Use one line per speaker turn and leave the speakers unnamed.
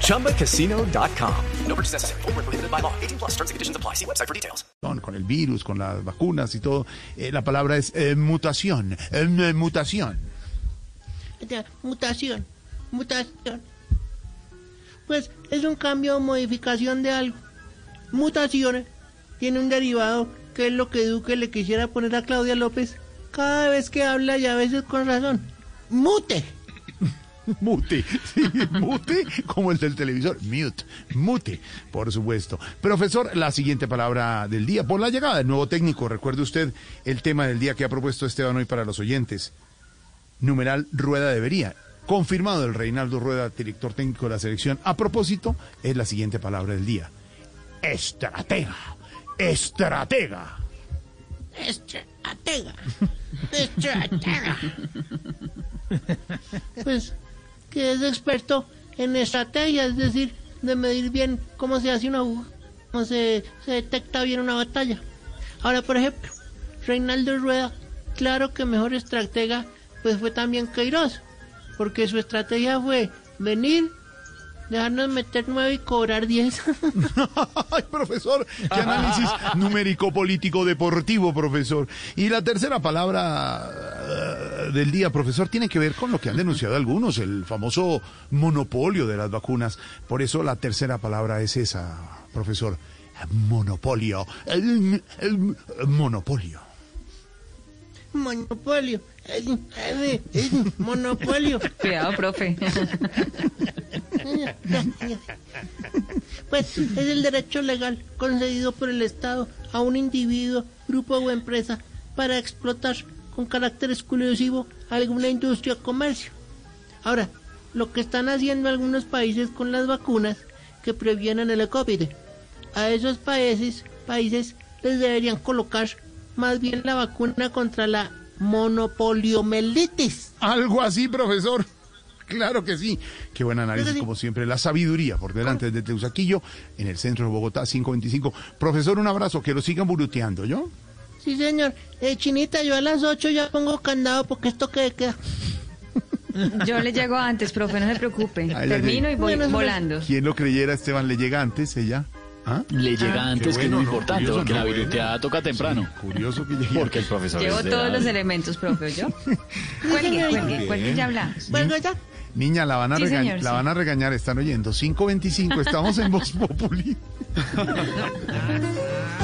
ChumbaCasino.com. No purchase necessary. Full prohibited by law. 18 plus terms and conditions apply. See website for details.
Con el virus, con las vacunas y todo. Eh, la palabra es eh, mutación. Eh, mutación.
Mutación. Mutación. Pues es un cambio o modificación de algo. Mutaciones tiene un derivado que es lo que Duque le quisiera poner a Claudia López cada vez que habla y a veces con razón. Mute.
Mute, sí, mute, como el del televisor, mute, mute, por supuesto. Profesor, la siguiente palabra del día, por la llegada del nuevo técnico, recuerde usted el tema del día que ha propuesto Esteban hoy para los oyentes. Numeral Rueda debería. Confirmado el Reinaldo Rueda, director técnico de la selección. A propósito, es la siguiente palabra del día. Estratega estratega.
Estratega. Estratega. Pues que es experto en estrategia, es decir, de medir bien cómo se hace una cómo se, se detecta bien una batalla. Ahora, por ejemplo, Reinaldo Rueda, claro que mejor estratega, pues fue también Queiroz, porque su estrategia fue venir, Dejarnos meter nueve y cobrar diez.
Ay, profesor, qué análisis numérico político deportivo, profesor. Y la tercera palabra del día, profesor, tiene que ver con lo que han denunciado algunos, el famoso monopolio de las vacunas. Por eso la tercera palabra es esa, profesor. Monopolio. el monopolio.
Monopolio. Monopolio.
Cuidado, profe.
Pues es el derecho legal concedido por el Estado a un individuo, grupo o empresa para explotar con carácter exclusivo alguna industria o comercio. Ahora, lo que están haciendo algunos países con las vacunas que previenen el COVID, a esos países, países les deberían colocar más bien la vacuna contra la monopoliomelitis.
Algo así, profesor. Claro que sí. Qué buen análisis, como siempre. La sabiduría por delante de Teusaquillo, en el centro de Bogotá, 525. Profesor, un abrazo, que lo sigan buruteando, ¿yo?
Sí, señor. Eh, Chinita, yo a las 8 ya pongo candado porque esto que queda.
Yo le llego antes, profe, no se preocupe. Termino y voy volando.
¿Quién lo creyera, Esteban? ¿Le llega antes ella?
¿Ah? Le llega ah, antes, que es muy importante, porque la viruteada toca temprano.
curioso que llegue.
Porque el profesor
Llevo todos los elementos, profe, ¿yo? cuelgue, cuelgue, cuelgue, ya hablamos.
¿Cuelgo ya?
Niña, la van a, regañar, la van a regañar, están oyendo. 5.25, estamos en Voz Populi.